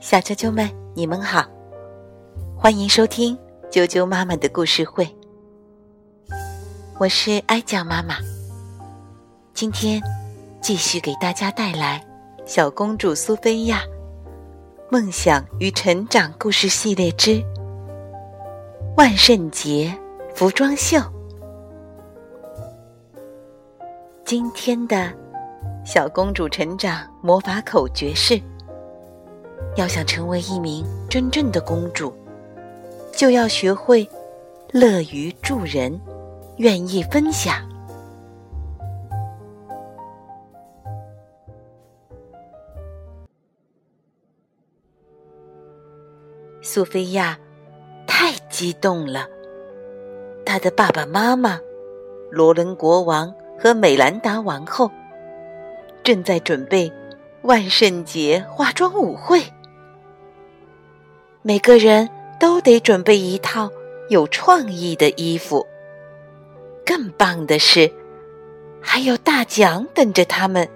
小啾啾们，你们好，欢迎收听啾啾妈妈的故事会。我是哀酱妈妈，今天继续给大家带来《小公主苏菲亚梦想与成长故事系列之万圣节服装秀》。今天的小公主成长魔法口诀是。要想成为一名真正的公主，就要学会乐于助人，愿意分享。苏菲亚太激动了，她的爸爸妈妈、罗伦国王和美兰达王后正在准备万圣节化妆舞会。每个人都得准备一套有创意的衣服。更棒的是，还有大奖等着他们。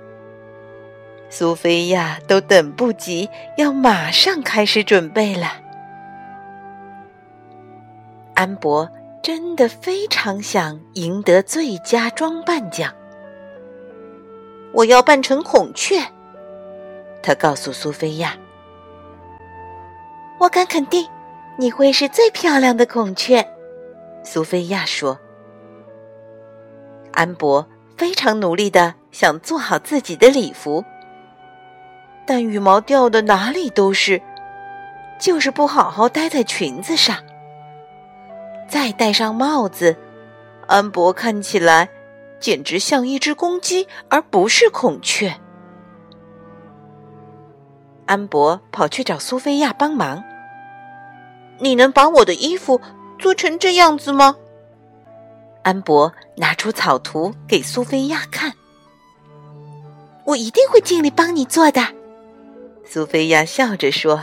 苏菲亚都等不及，要马上开始准备了。安博真的非常想赢得最佳装扮奖。我要扮成孔雀，他告诉苏菲亚。我敢肯定，你会是最漂亮的孔雀。”苏菲亚说。安博非常努力的想做好自己的礼服，但羽毛掉的哪里都是，就是不好好待在裙子上。再戴上帽子，安博看起来简直像一只公鸡，而不是孔雀。安博跑去找苏菲亚帮忙。你能把我的衣服做成这样子吗？安博拿出草图给苏菲亚看。我一定会尽力帮你做的，苏菲亚笑着说。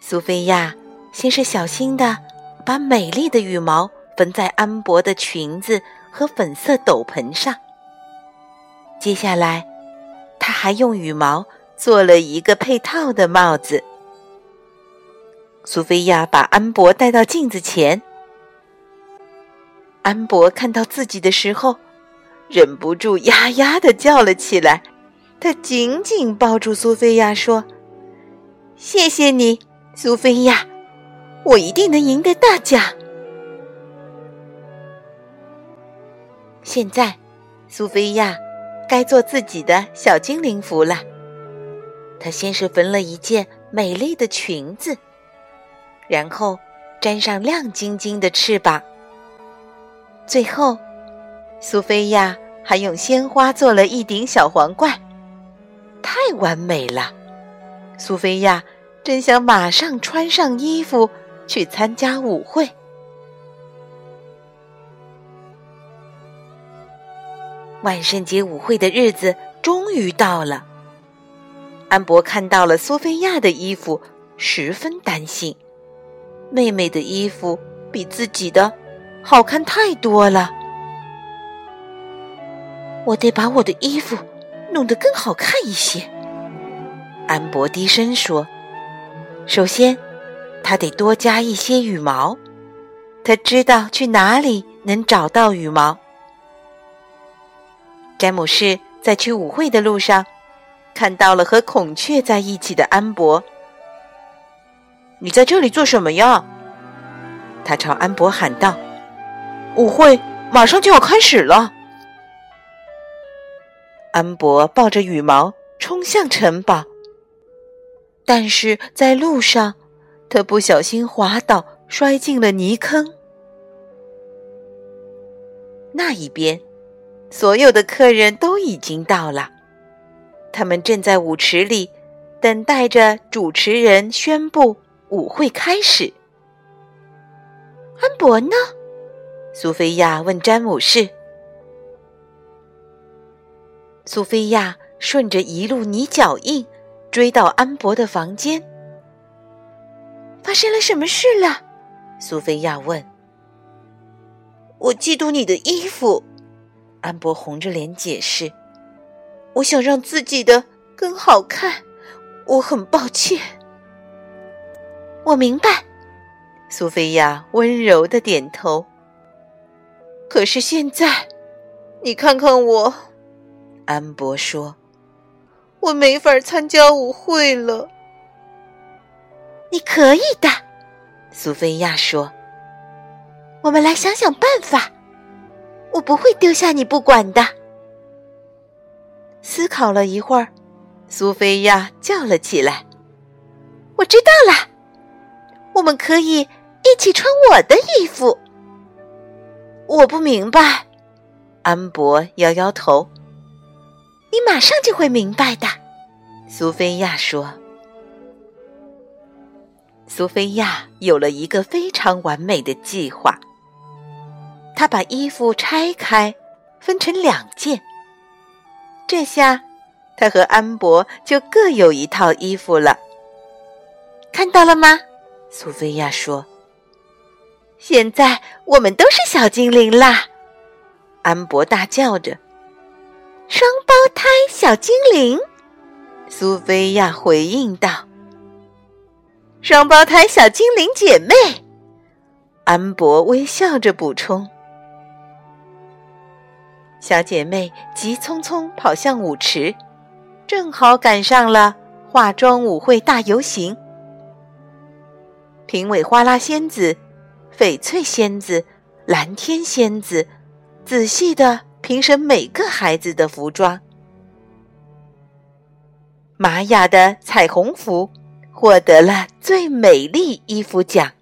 苏菲亚先是小心的把美丽的羽毛缝在安博的裙子和粉色斗篷上，接下来，他还用羽毛做了一个配套的帽子。苏菲亚把安博带到镜子前。安博看到自己的时候，忍不住呀呀的叫了起来。他紧紧抱住苏菲亚，说：“谢谢你，苏菲亚，我一定能赢得大奖。”现在，苏菲亚该做自己的小精灵服了。她先是缝了一件美丽的裙子。然后粘上亮晶晶的翅膀。最后，苏菲亚还用鲜花做了一顶小皇冠，太完美了。苏菲亚真想马上穿上衣服去参加舞会。万圣节舞会的日子终于到了。安博看到了苏菲亚的衣服，十分担心。妹妹的衣服比自己的好看太多了，我得把我的衣服弄得更好看一些。安博低声说：“首先，他得多加一些羽毛。他知道去哪里能找到羽毛。”詹姆士在去舞会的路上看到了和孔雀在一起的安博。你在这里做什么呀？他朝安博喊道：“舞会马上就要开始了。”安博抱着羽毛冲向城堡，但是在路上，他不小心滑倒，摔进了泥坑。那一边，所有的客人都已经到了，他们正在舞池里等待着主持人宣布。舞会开始，安博呢？苏菲亚问詹姆士。苏菲亚顺着一路泥脚印追到安博的房间。发生了什么事了？苏菲亚问。我嫉妒你的衣服，安博红着脸解释。我想让自己的更好看。我很抱歉。我明白。苏菲亚温柔的点头。可是现在，你看看我，安博说：“我没法参加舞会了。”你可以的，苏菲亚说：“我们来想想办法，我不会丢下你不管的。”思考了一会儿，苏菲亚叫了起来：“我知道了，我们可以一起穿我的衣服。”我不明白，安博摇摇头。你马上就会明白的，苏菲亚说。苏菲亚有了一个非常完美的计划。他把衣服拆开，分成两件。这下，他和安博就各有一套衣服了。看到了吗？苏菲亚说。现在我们都是小精灵啦！安博大叫着：“双胞胎小精灵！”苏菲亚回应道：“双胞胎小精灵姐妹。”安博微笑着补充：“小姐妹急匆匆跑向舞池，正好赶上了化妆舞会大游行。评委花拉仙子。”翡翠仙子、蓝天仙子仔细的评审每个孩子的服装。玛雅的彩虹服获得了最美丽衣服奖。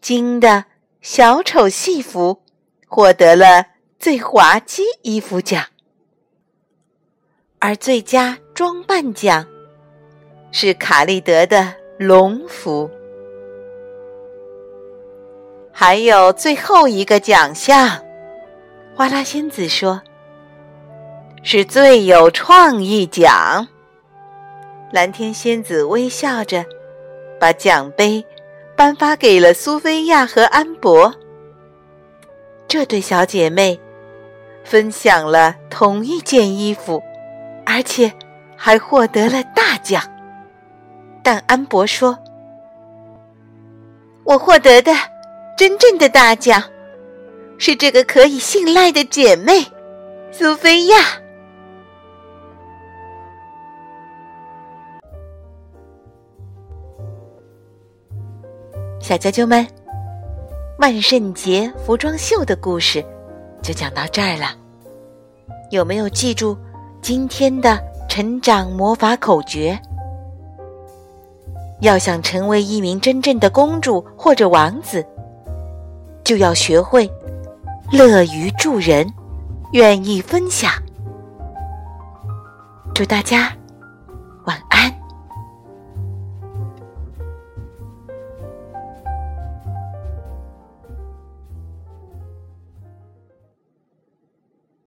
金的小丑戏服获得了最滑稽衣服奖。而最佳装扮奖是卡利德的龙服。还有最后一个奖项，花拉仙子说：“是最有创意奖。”蓝天仙子微笑着，把奖杯颁发给了苏菲亚和安博。这对小姐妹分享了同一件衣服，而且还获得了大奖。但安博说：“我获得的。”真正的大奖是这个可以信赖的姐妹，苏菲亚。小啾啾们，万圣节服装秀的故事就讲到这儿了。有没有记住今天的成长魔法口诀？要想成为一名真正的公主或者王子。就要学会乐于助人，愿意分享。祝大家